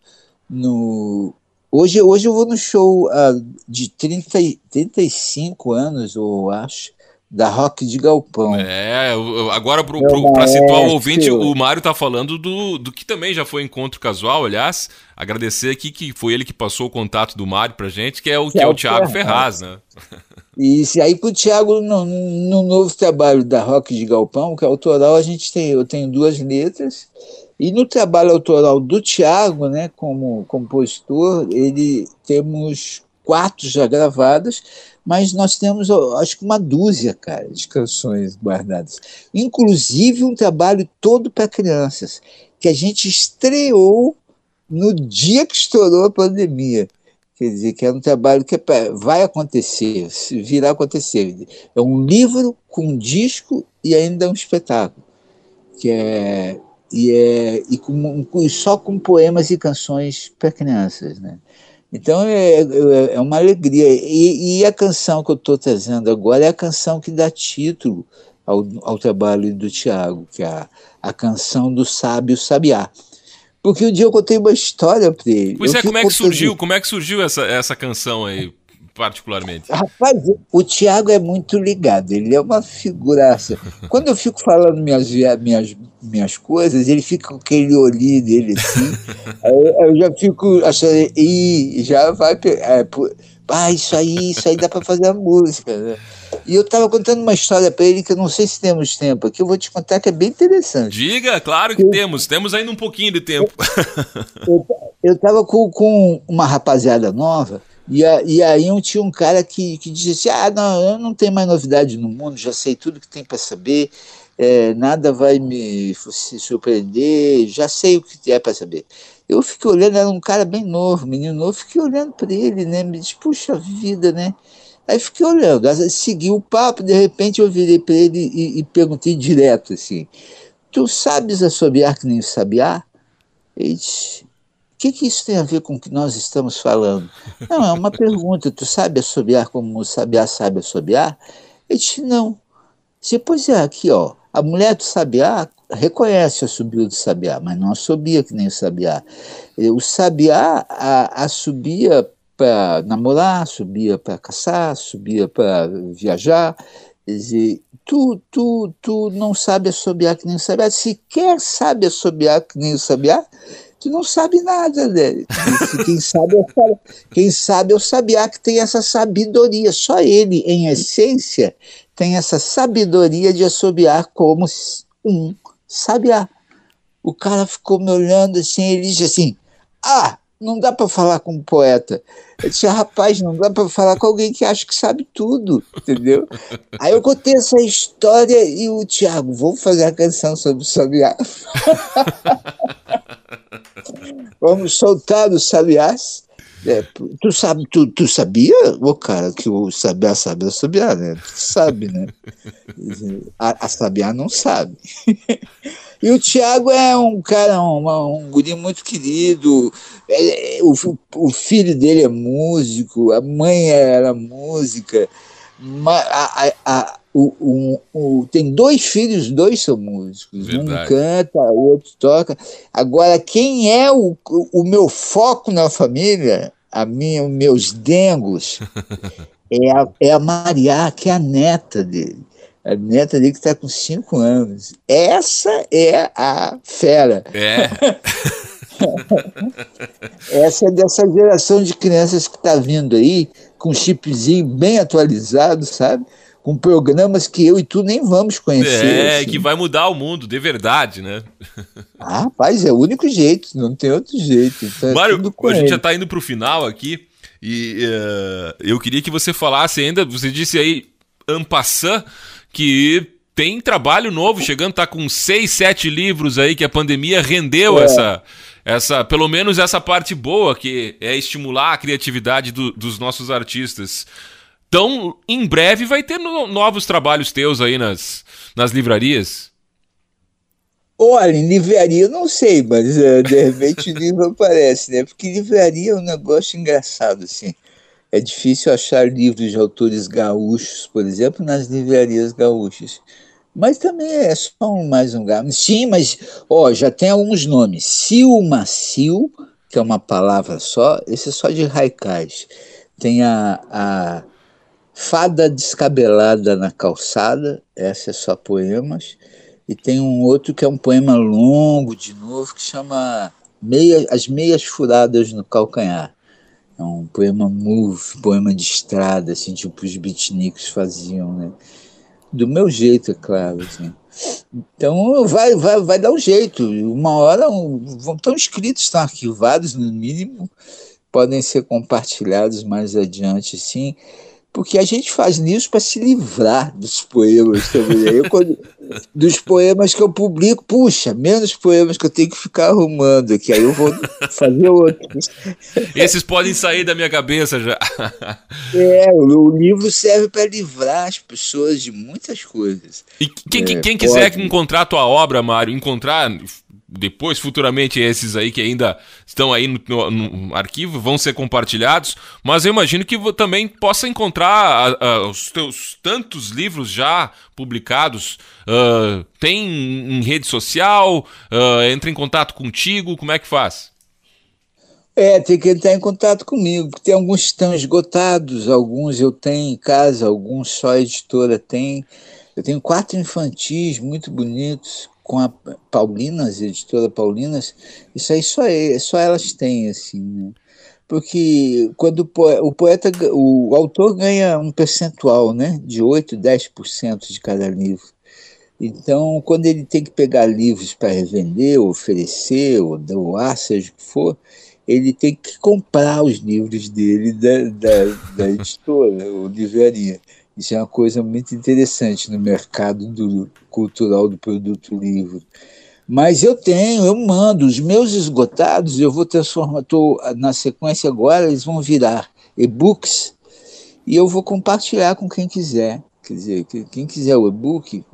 S4: no hoje, hoje eu vou no show uh, de 30, 35 anos, eu acho, da Rock de Galpão.
S3: É, agora para situar o ouvinte, o Mário tá falando do, do que também já foi encontro casual, aliás, agradecer aqui que foi ele que passou o contato do Mário pra gente, que é o, que, que é, o Thiago Ferraz, né? *laughs*
S4: E aí com o Thiago, no, no, novo trabalho da Rock de Galpão, que é autoral, a gente tem, eu tenho duas letras, e no trabalho autoral do Thiago, né, como compositor, ele temos quatro já gravadas, mas nós temos, acho que uma dúzia, cara, de canções guardadas. Inclusive um trabalho todo para crianças, que a gente estreou no dia que estourou a pandemia. Quer dizer, que é um trabalho que é vai acontecer, virá acontecer. É um livro com um disco e ainda um espetáculo. Que é, e, é, e com, só com poemas e canções para crianças. Né? Então é, é, é uma alegria. E, e, a canção que eu estou trazendo agora é a canção que dá título ao, ao trabalho do Tiago, que é a, a canção do sábio sabiá. Porque um dia eu contei uma história pra ele.
S3: Pois eu é, como é que surgiu? Como é que surgiu essa, essa canção aí? particularmente?
S4: Rapaz, o Tiago é muito ligado, ele é uma figuraça. Quando eu fico falando minhas, minhas, minhas coisas, ele fica com aquele olhinho dele assim, *laughs* eu, já fico achando, e já vai. É, ah, isso aí, isso aí dá para fazer a música, né? E eu estava contando uma história para ele que eu não sei se temos tempo aqui, eu vou te contar que é bem interessante.
S3: Diga, claro que eu, temos, temos ainda um pouquinho de tempo.
S4: Eu estava com, com uma rapaziada nova, e, a, e aí tinha um cara que, que dizia assim: ah, não, eu não tenho mais novidade no mundo, já sei tudo que tem para saber, é, nada vai me surpreender, já sei o que é para saber. Eu fiquei olhando, era um cara bem novo, menino novo, fiquei olhando para ele, né? Me disse, puxa vida, né? Aí fiquei olhando, segui o papo, de repente eu virei para ele e, e, perguntei direto assim: Tu sabes assobiar que nem o sabiá? Ele disse: O que, que isso tem a ver com o que nós estamos falando? *laughs* Não, é uma pergunta: Tu sabe assobiar como o sabiá sabe assobiar? Ele disse: Não. Disse, pois é, aqui ó, a mulher do sabiá reconhece o assobio do sabiá, mas não assobia que nem o sabiá. O sabiá assobia para namorar, subia para caçar, subia para viajar. Quer dizer, tu, tu, tu não sabe assobiar que nem o sabiá, sequer sabe assobiar que nem o sabiá, tu não sabe nada, né? Quem sabe, é o, quem sabe é o sabiá que tem essa sabedoria. Só ele, em essência, tem essa sabedoria de assobiar como um sabiá. O cara ficou me olhando assim, ele disse assim: Ah, não dá para falar com um poeta. Eu disse, rapaz, não dá para falar com alguém que acha que sabe tudo, entendeu? Aí eu contei essa história e o Tiago, vamos fazer a canção sobre o Sabiá. *laughs* vamos soltar os Sabiás. É, tu sabe, tu, tu sabia, ô cara, que o Sabiá sabe o Sabiá, né? Tu sabe, né? A, a Sabiá não sabe. E o Tiago é um cara, um, um guri muito querido. É, o, o filho dele é músico, a mãe era música. A, a, a, o, o, tem dois filhos, dois são músicos. Verdade. Um canta, o outro toca. Agora, quem é o, o meu foco na família, a minha, os meus dengos, *laughs* é a, é a Maria, que é a neta dele a neta dele que está com cinco anos. Essa é a fera.
S3: É. *laughs*
S4: Essa é dessa geração de crianças que está vindo aí, com chipzinho bem atualizado, sabe? Com programas que eu e tu nem vamos conhecer.
S3: É, assim. que vai mudar o mundo, de verdade, né?
S4: Ah, rapaz, é o único jeito, não tem outro jeito.
S3: Então é *laughs* Mário, a gente já está indo para o final aqui, e uh, eu queria que você falasse ainda, você disse aí, ampassant, que tem trabalho novo chegando, tá com seis, sete livros aí que a pandemia rendeu é. essa, essa, pelo menos essa parte boa que é estimular a criatividade do, dos nossos artistas. Então, em breve vai ter no, novos trabalhos teus aí nas, nas livrarias.
S4: Olha, em livraria eu não sei, mas uh, de repente o *laughs* livro aparece, né? Porque livraria é um negócio engraçado, assim. É difícil achar livros de autores gaúchos, por exemplo, nas livrarias gaúchas. Mas também é só um, mais um gaúcho. Sim, mas ó, já tem alguns nomes. Sil Macio, que é uma palavra só, esse é só de raicais. Tem a, a Fada Descabelada na Calçada, essa é só poemas. E tem um outro que é um poema longo, de novo, que chama Meia, As Meias Furadas no Calcanhar. É um poema move, poema de estrada, assim, tipo os beatniks faziam, né? Do meu jeito, é claro, assim. Então vai, vai, vai dar um jeito. Uma hora um, estão escritos, estão arquivados no mínimo, podem ser compartilhados mais adiante, sim porque a gente faz nisso para se livrar dos poemas também. Eu, quando, dos poemas que eu publico, puxa, menos poemas que eu tenho que ficar arrumando aqui, aí eu vou fazer outros. *laughs*
S3: Esses podem sair da minha cabeça já. *laughs*
S4: É, o, o livro serve para livrar as pessoas de muitas coisas.
S3: E quem, é, quem quiser pode... encontrar a tua obra, Mário, encontrar depois, futuramente, esses aí que ainda estão aí no, no, no, arquivo vão ser compartilhados, mas eu imagino que também possa encontrar a, a, os teus tantos livros já publicados. Uh, tem em rede social? Uh, entra em contato contigo? Como é que faz?
S4: É, tem que entrar em contato comigo, porque tem alguns que estão esgotados, alguns eu tenho em casa, alguns só a editora tem. Eu tenho quatro infantis muito bonitos, com a Paulinas, a editora Paulinas, isso aí só, é, só elas têm, assim, né? Porque quando o poeta, o autor ganha um percentual, né? De 8, 10% de cada livro. Então, quando ele tem que pegar livros para revender, oferecer, ou doar, seja o que for, ele tem que comprar os livros dele da, da, da *laughs* editora ou livraria. Isso é uma coisa muito interessante no mercado do, cultural do produto livre. Mas eu tenho, eu mando. Os meus esgotados, eu vou transformar, estou na sequência agora, eles vão virar e-books e eu vou compartilhar com quem quiser. Quer dizer, quem quiser o e-book,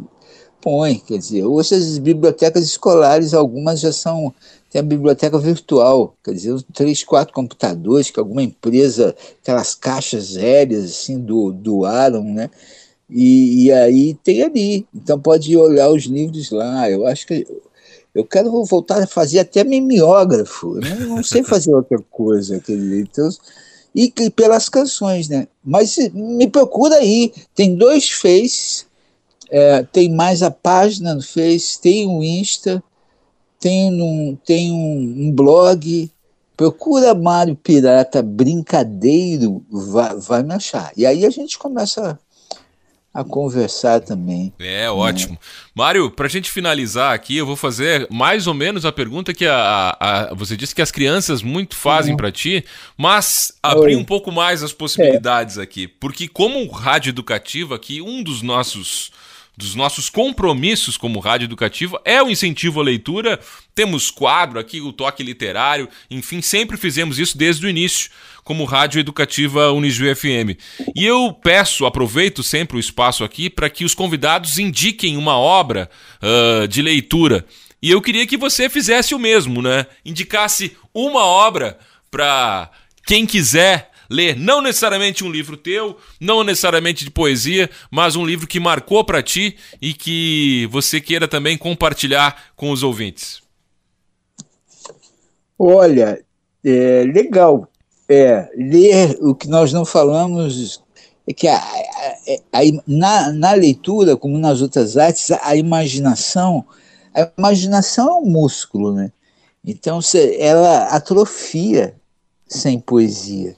S4: põe. Quer dizer, hoje as bibliotecas escolares, algumas já são tem a biblioteca virtual, quer dizer, três, quatro computadores que alguma empresa, aquelas caixas aéreas assim, do, doaram, né? E, e, aí tem ali. Então pode olhar os livros lá. Eu acho que eu quero voltar a fazer até mimeógrafo. Eu não, sei fazer outra coisa. Então, e, e pelas canções, né? Mas me procura aí, tem dois Face, é, tem mais a página no Face, tem o Insta, tem um, tem um, um blog, procura Mário Pirata Brincadeiro, vai, vai me achar. E aí a gente começa a conversar também.
S3: É, ótimo. Né? Mário, para a gente finalizar aqui, eu vou fazer mais ou menos a pergunta que a, a, você disse que as crianças muito fazem uhum. para ti, mas abrir Oi. um pouco mais as possibilidades é. aqui. Porque como rádio educativa aqui, um dos nossos dos nossos compromissos como rádio educativa é o incentivo à leitura. Temos quadro aqui, o toque literário, enfim, sempre fizemos isso desde o início como rádio educativa Unijuí FM. E eu peço, aproveito sempre o espaço aqui para que os convidados indiquem uma obra uh, de leitura. E eu queria que você fizesse o mesmo, né? Indicasse uma obra para quem quiser ler, não necessariamente um livro teu, não necessariamente de poesia, mas um livro que marcou para ti e que você queira também compartilhar com os ouvintes.
S4: Olha, é legal. É, ler o que nós não falamos é que a, a, a, na, na leitura, como nas outras artes, a imaginação, a imaginação é um músculo, né? Então ela atrofia sem poesia.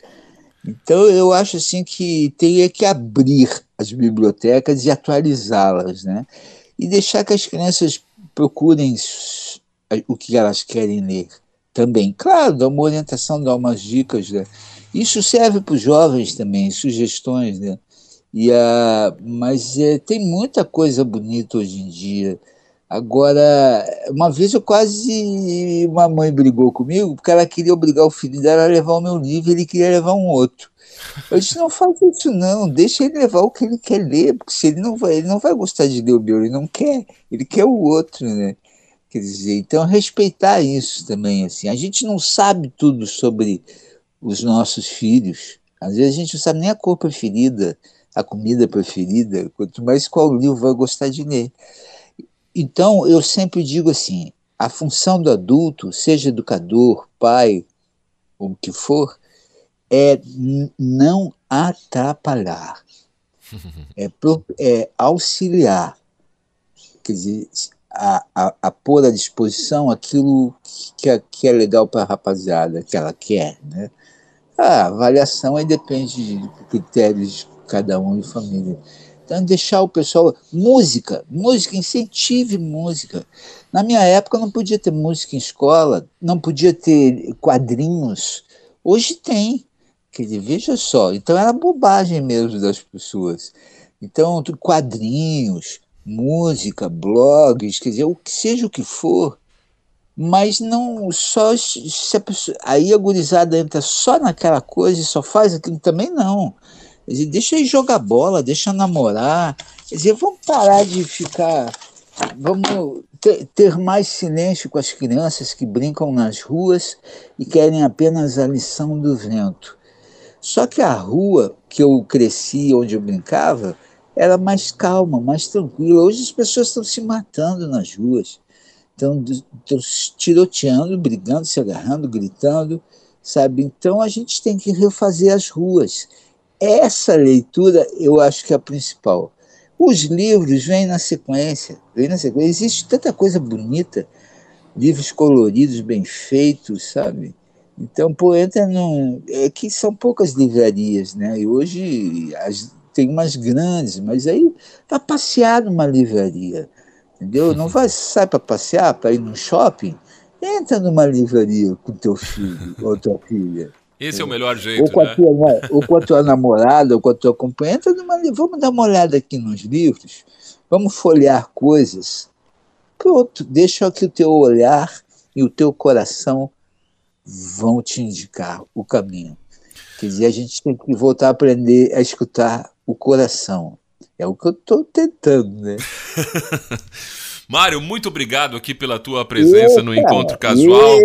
S4: Então eu acho assim que teria que abrir as bibliotecas e atualizá-las, né? E deixar que as crianças procurem o que elas querem ler também. Claro, dar uma orientação, dar umas dicas, né? Isso serve para os jovens também, sugestões, né? E, a, mas é, tem muita coisa bonita hoje em dia. Agora, uma vez eu quase. Uma mãe brigou comigo porque ela queria obrigar o filho dela a levar o meu livro e ele queria levar um outro. Eu disse: não faz isso, não, deixa ele levar o que ele quer ler, porque se ele não vai, ele não vai gostar de ler o meu, ele não quer, ele quer o outro, né? Quer dizer, então respeitar isso também, assim. A gente não sabe tudo sobre os nossos filhos. Às vezes a gente não sabe nem a cor preferida, a comida preferida, quanto mais qual livro vai gostar de ler. Então, eu sempre digo assim: a função do adulto, seja educador, pai, o que for, é não atrapalhar, *laughs* é, pro, é auxiliar, quer dizer, a, a, a, pôr à disposição aquilo que é, que é legal para a rapaziada, que ela quer. Né? A avaliação aí depende de critérios de cada um e família. Então, deixar o pessoal. Música, música, incentive música. Na minha época não podia ter música em escola, não podia ter quadrinhos. Hoje tem. Quer dizer, veja só. Então era bobagem mesmo das pessoas. Então, quadrinhos, música, blogs, quer dizer, o que seja o que for, mas não só se a pessoa, aí a gurizada entra só naquela coisa e só faz aquilo também não. Dizer, deixa ele jogar bola, deixa namorar. Quer dizer, vamos parar de ficar. Vamos ter, ter mais silêncio com as crianças que brincam nas ruas e querem apenas a lição do vento. Só que a rua que eu cresci, onde eu brincava, era mais calma, mais tranquila. Hoje as pessoas estão se matando nas ruas, estão, estão tiroteando, brigando, se agarrando, gritando, sabe? Então a gente tem que refazer as ruas essa leitura eu acho que é a principal. Os livros vêm na sequência, vêm na sequência. Existe tanta coisa bonita, livros coloridos, bem feitos, sabe? Então, pô, entra num. É que são poucas livrarias, né? E hoje as, tem umas grandes, mas aí para passear numa livraria, entendeu? Não vai sai para passear, para ir no shopping, entra numa livraria com teu filho ou tua filha.
S3: Esse é o melhor jeito, ou
S4: com
S3: a
S4: né? Tua, ou com a tua namorada, ou com a tua companheira, vamos dar uma olhada aqui nos livros, vamos folhear coisas. Pronto, deixa que o teu olhar e o teu coração vão te indicar o caminho. Quer dizer, a gente tem que voltar a aprender a escutar o coração. É o que eu estou tentando, né? *laughs*
S3: Mário, muito obrigado aqui pela tua presença no Encontro Casual.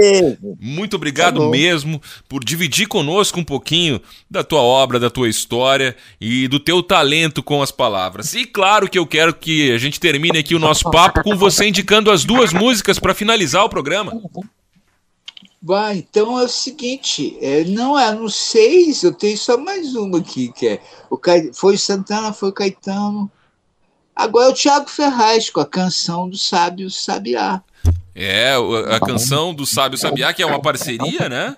S3: Muito obrigado tá mesmo por dividir conosco um pouquinho da tua obra, da tua história e do teu talento com as palavras. E claro que eu quero que a gente termine aqui o nosso papo com você indicando as duas músicas para finalizar o programa.
S4: Bah, então é o seguinte, é, não é no seis, eu tenho só mais uma aqui, que é o Ca... foi Santana, foi Caetano. Agora é o Thiago Ferraz com a canção do Sábio Sabiá.
S3: É, a canção do Sábio Sabiá, que é uma parceria, né?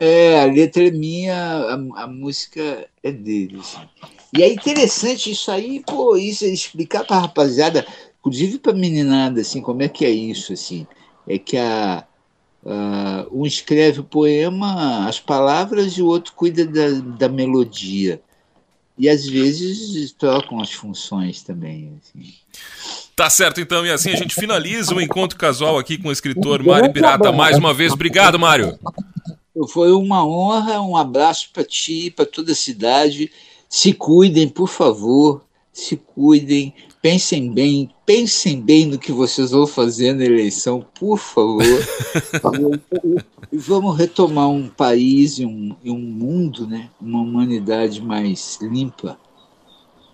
S4: É, a letra é minha, a, a música é dele. Assim. E é interessante isso aí, pô, isso é explicar pra rapaziada, inclusive pra meninada, assim, como é que é isso, assim. É que a, Uh, um escreve o poema, as palavras, e o outro cuida da, da melodia. E às vezes trocam as funções também. Assim.
S3: Tá certo, então, e assim a gente finaliza o encontro casual aqui com o escritor Mário Pirata. Mais uma vez, obrigado, Mário.
S4: Foi uma honra, um abraço para ti, para toda a cidade. Se cuidem, por favor, se cuidem pensem bem, pensem bem no que vocês vão fazer na eleição, por favor. *laughs* e vamos retomar um país e um, e um mundo, né? uma humanidade mais limpa.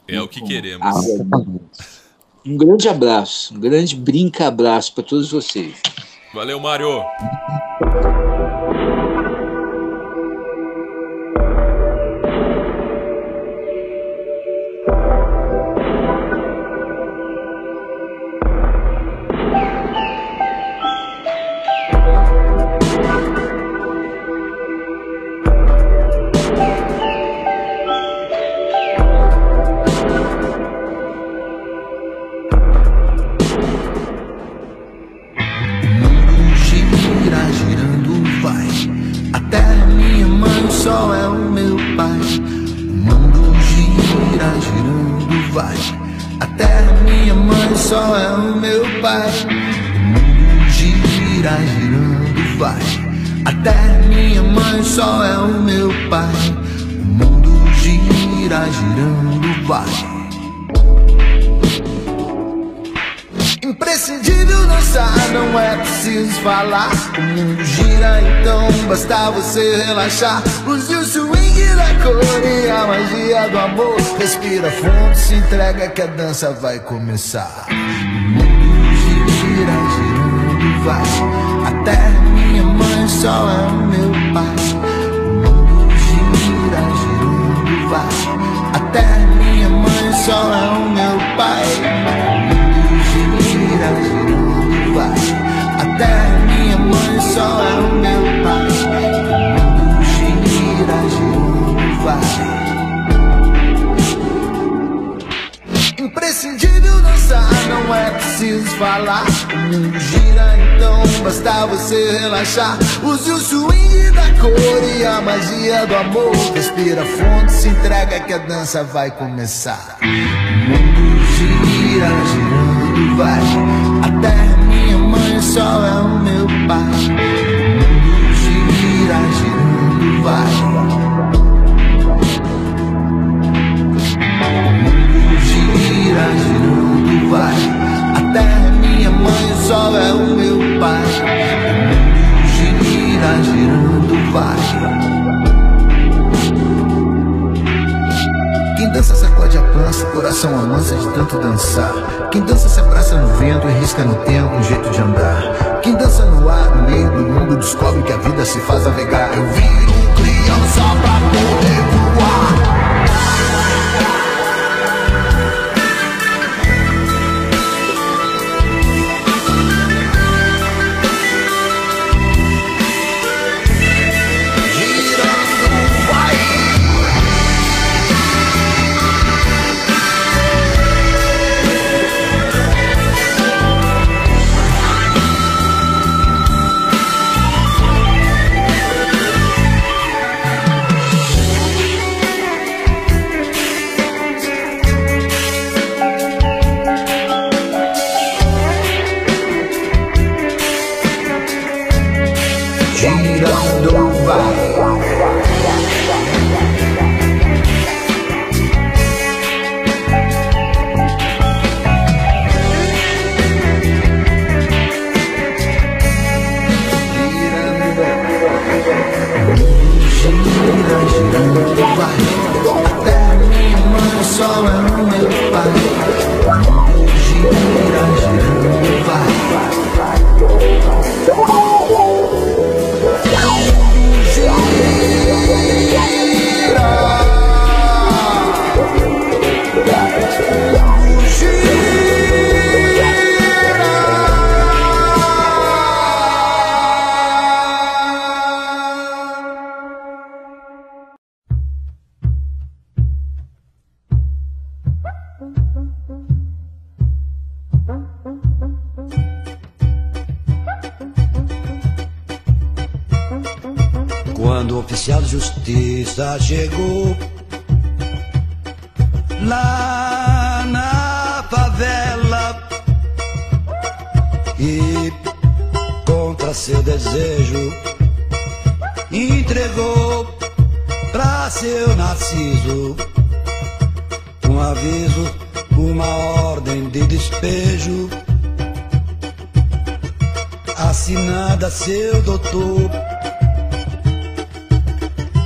S3: É o que queremos.
S4: Um grande abraço, um grande brinca-abraço para todos vocês.
S3: Valeu, Mário.
S7: sol é o meu pai. O mundo gira, girando vai. A terra minha mãe, só sol é o meu pai. O mundo gira, girando vai. A terra minha mãe, só sol é o meu pai. O mundo gira, girando vai. Basta você relaxar. Use o swing da cor e a magia do amor. Respira fundo, se entrega que a dança vai começar. O mundo gira, girando, vai. A terra é minha mãe, só é o meu pai. O mundo gira, girando, vai. A terra é minha mãe, só é o meu pai. Falar. O mundo gira, então basta você relaxar. Use o swing da cor e a magia do amor. Respira fundo, se entrega que a dança vai começar. O mundo gira, girando, vai. A terra é minha mãe, só é o meu pai. O mundo gira, girando, vai. Sol é o meu pai. O mundo gira, girando, vai. Quem dança sacode a pança, coração amansa de tanto dançar. Quem dança se abraça no vento e risca no tempo um jeito de andar. Quem dança no ar, no meio do mundo, descobre que a vida se faz navegar. Eu viro um criança pra poder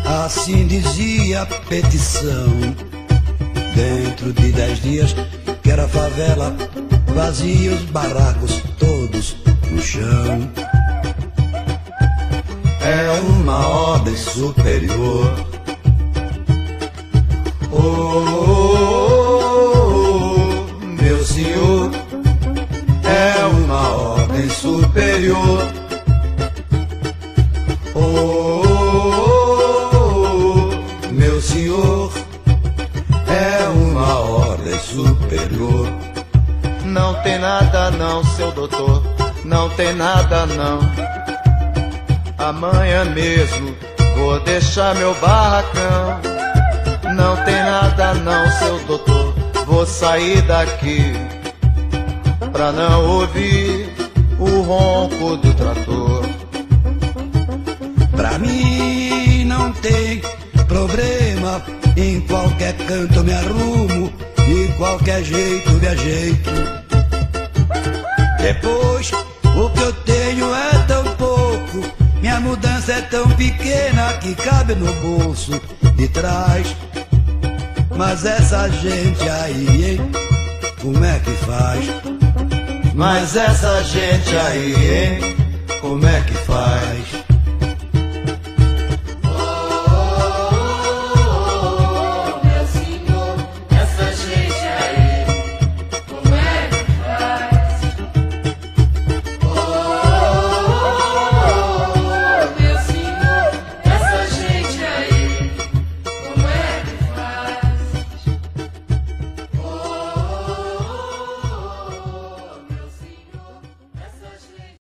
S8: Assim dizia a petição. Dentro de dez dias, que era favela, vazia os barracos todos no chão. É uma ordem superior. Oh, oh, oh, meu senhor, é uma ordem superior.
S9: Tem nada não, seu doutor, não tem nada não. Amanhã mesmo vou deixar meu barracão. Não tem nada não, seu doutor, vou sair daqui pra não ouvir o ronco do trator.
S8: Pra mim não tem problema, em qualquer canto me arrumo, de qualquer jeito me ajeito. Depois, o que eu tenho é tão pouco, minha mudança é tão pequena que cabe no bolso de trás. Mas essa gente aí, hein, como é que faz?
S9: Mas essa gente aí, hein,
S8: Como é que faz?